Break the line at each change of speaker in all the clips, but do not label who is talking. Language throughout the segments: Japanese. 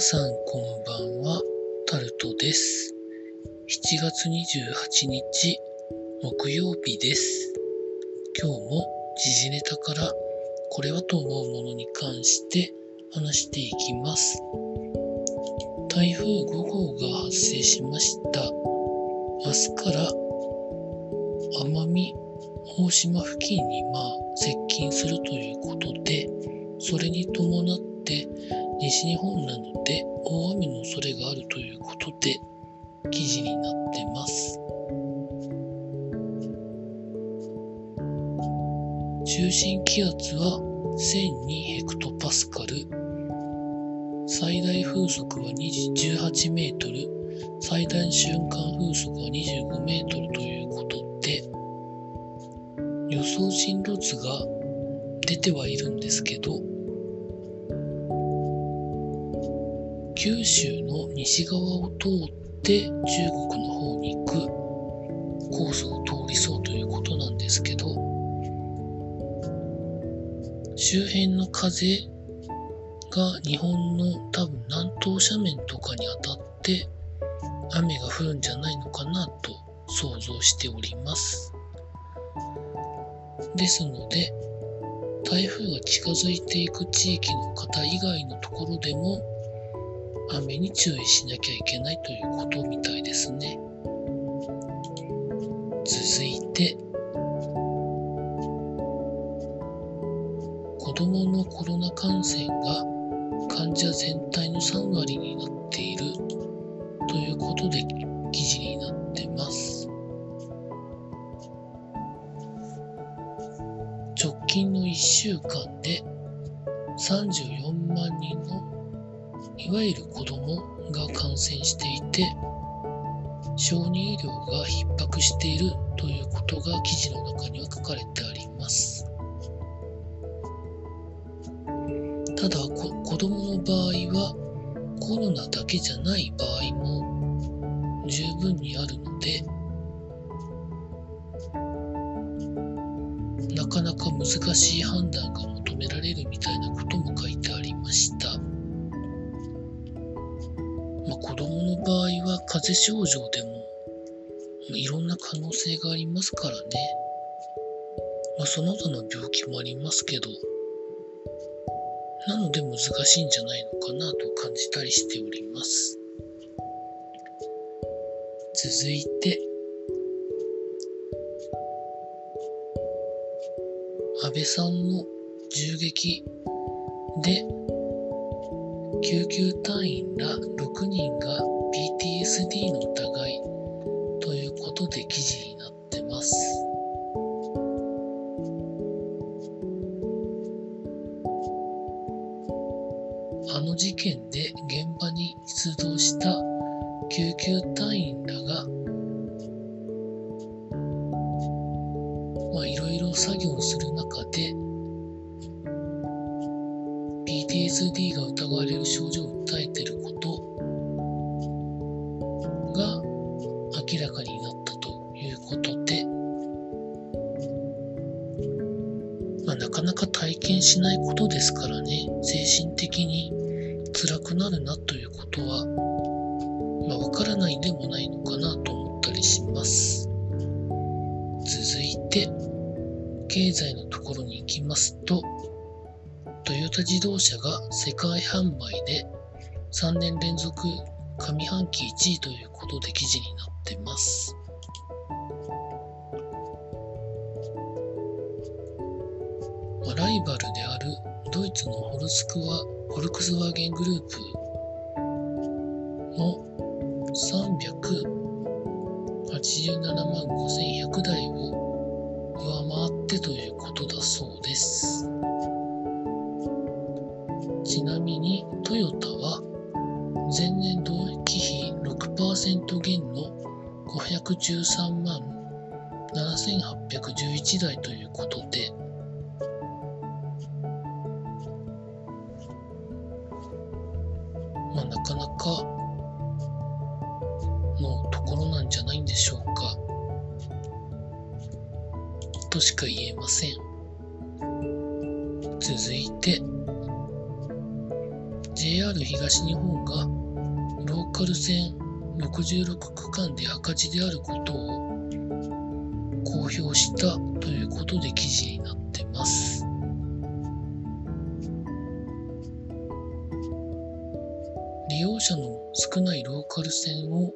さんこんばんは、タルトです。7月28日、木曜日です。今日も時事ネタからこれはと思うものに関して話していきます。台風5号が発生しました。明日から奄美大島付近にまあ接近するということで、それに伴って西日本などで大雨の恐れがあるということで記事になってます。中心気圧は1002ヘクトパスカル、最大風速は18メートル、最大瞬間風速は25メートルということで、予想進路図が出てはいるんですけど、九州の西側を通って中国の方に行くコースを通りそうということなんですけど、周辺の風が日本の多分南東斜面とかに当たって雨が降るんじゃないのかなと想像しております。ですので、台風が近づいていく地域の方以外のところでも雨に注意しなきゃいけないということみたいですね。続いて、子供のコロナ感染が患者全体の3割になっているということで記事になってます。直近の1週間で34万人のいわゆる子供が感染していて小児医療が逼迫しているということが記事の中には書かれてあります。ただ子供の場合はコロナだけじゃない場合も十分にあるのでなかなか難しい判断が求められるみたいなことも書いて供の場合は風邪症状でもいろんな可能性がありますからね。まあ、その他の病気もありますけど、なので難しいんじゃないのかなと感じたりしております。続いて、安倍さんの銃撃で救急隊員ら6人が PTSD の疑いということで記事になってます。あの事件で現場に出動した救急隊員らがまあいろいろ作業する中で PTSD が疑われる症状を訴えていることが明らかになったということで、まあ、なかなか体験しないことですからね、精神的に辛くなるなということは、まあ、わからないでもないのかなと思ったりします。続いて、経済のところに行きますと、トヨタ自動車が世界販売で3年連続上半期1位ということで記事になってます。まあ、ライバルであるドイツのホルスクワフォルクスワーゲングループの387万5100台をヨタは前年同期比6%減の513万7811台ということでまあなかなかのところなんじゃないんでしょうか。としか言えません。続いて JR 東日本がローカル線66区間で赤字であることを公表したということで記事になってます。利用者の少ないローカル線を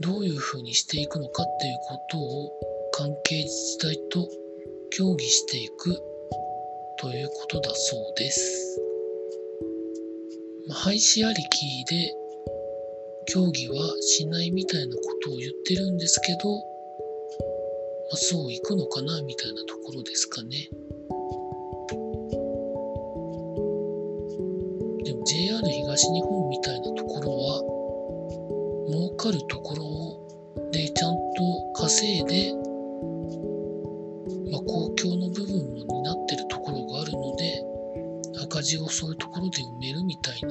どういうふうにしていくのかっていうことを関係自治体と協議していくということだそうです。まあ、廃止ありきで協議はしないみたいなことを言ってるんですけど、まあ、そういくのかなみたいなところですかね。でも JR 東日本みたいなところは儲かるところでちゃんと稼いで、赤字をそういうところで埋めるみたいな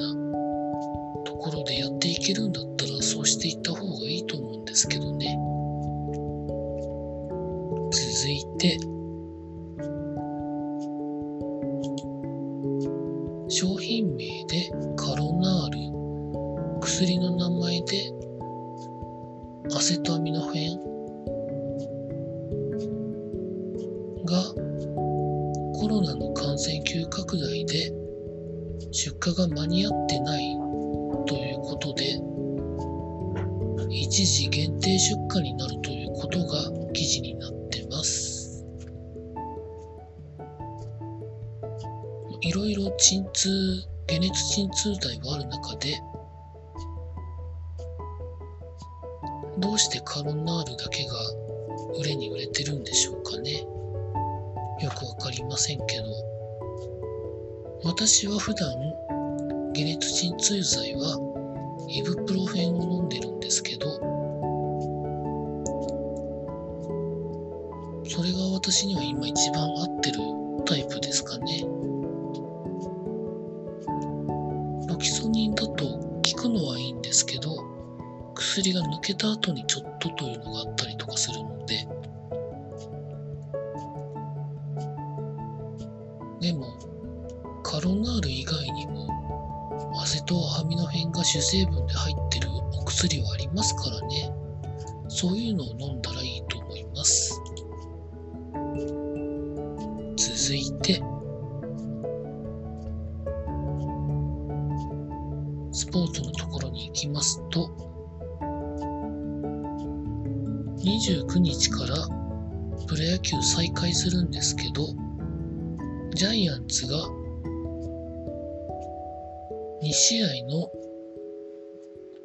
ところでやっていけるんだったらそうしていった方がいいと思うんですけどね。続いて、商品名でカロナール、薬の名前でアセトアミノフェンがロナの感染急拡大で出荷が間に合ってないということで、一時限定出荷になるということが記事になってます。いろいろ鎮痛、解熱鎮痛剤はある中で、どうしてカロナールだけが売れに売れてるんでしょうかね。よくわかりませんけど、私は普段解熱鎮痛剤はイブプロフェンを飲んでるんですけど、それが私には今一番合ってるタイプですかね。ロキソニンだと効くのはいいんですけど、薬が抜けた後にちょっとというのがあったりとかするので、でも、カロナール以外にもアセトアミノフェンが主成分で入ってるお薬はありますからね。そういうのを飲んだらいいと思います。続いて、スポーツのところに行きますと、29日からプロ野球再開するんですけど、ジャイアンツが2試合の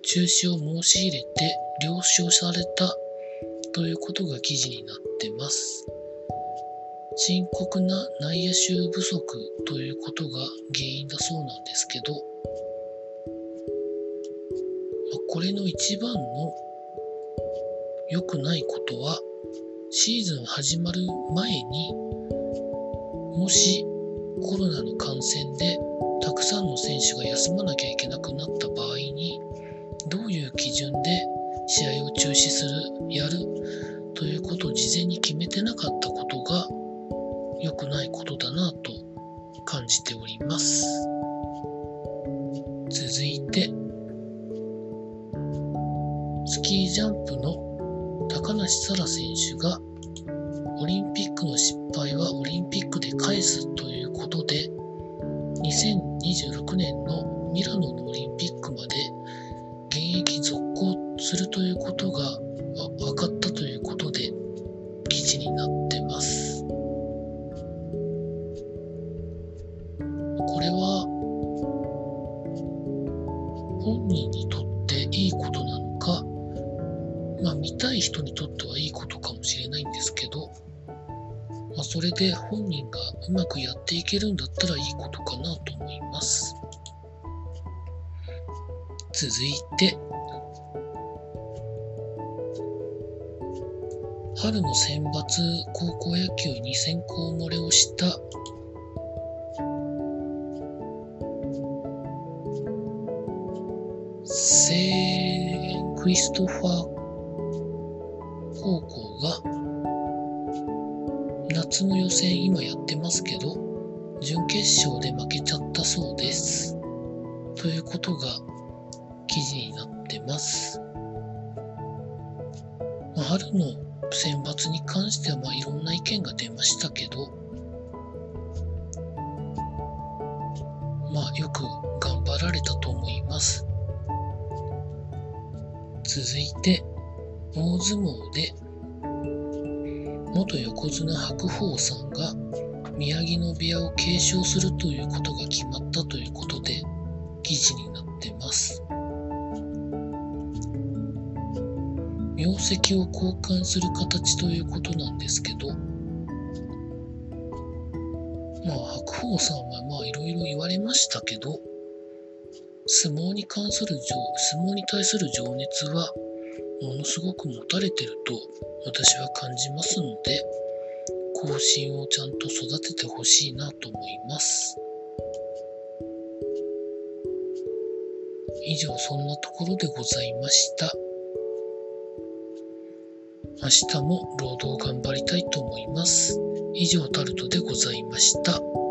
中止を申し入れて了承されたということが記事になってます。深刻な内野手不足ということが原因だそうなんですけど、これの一番の良くないことは、シーズン始まる前に、もしコロナの感染でたくさんの選手が休まなきゃいけなくなった場合にどういう基準で試合を中止するやるということを事前に決めてなかったことが良くないことだなと感じております。続いてスキージャンプの高梨沙羅選手がオリンピックの失敗はオリンピックで返すということで2026年のミラノのオリンピックまで現役続行するということが分かったということで記事になってます。これは本人にとっていいことなのか、まあ見たい人にとってはいいことかもしれない、それで本人がうまくやっていけるんだったらいいことかなと思います。続いて、春の選抜高校野球に先行漏れをしたセーン・クリストファー夏の予選今やってますけど、準決勝で負けちゃったそうです。ということが記事になってます。まあ、春の選抜に関してはまあいろんな意見が出ましたけど、まあよく頑張られたと思います。続いて、大相撲で元横綱白鵬さんが宮城野部屋を継承するということが決まったということで記事になってます。名跡を交換する形ということなんですけど、まあ白鵬さんはまあいろいろ言われましたけど、相撲に関する相撲に対する情熱はものすごく持たれてると私は感じますので、更新をちゃんと育ててほしいなと思います。以上そんなところでございました。明日も労働頑張りたいと思います。以上タルトでございました。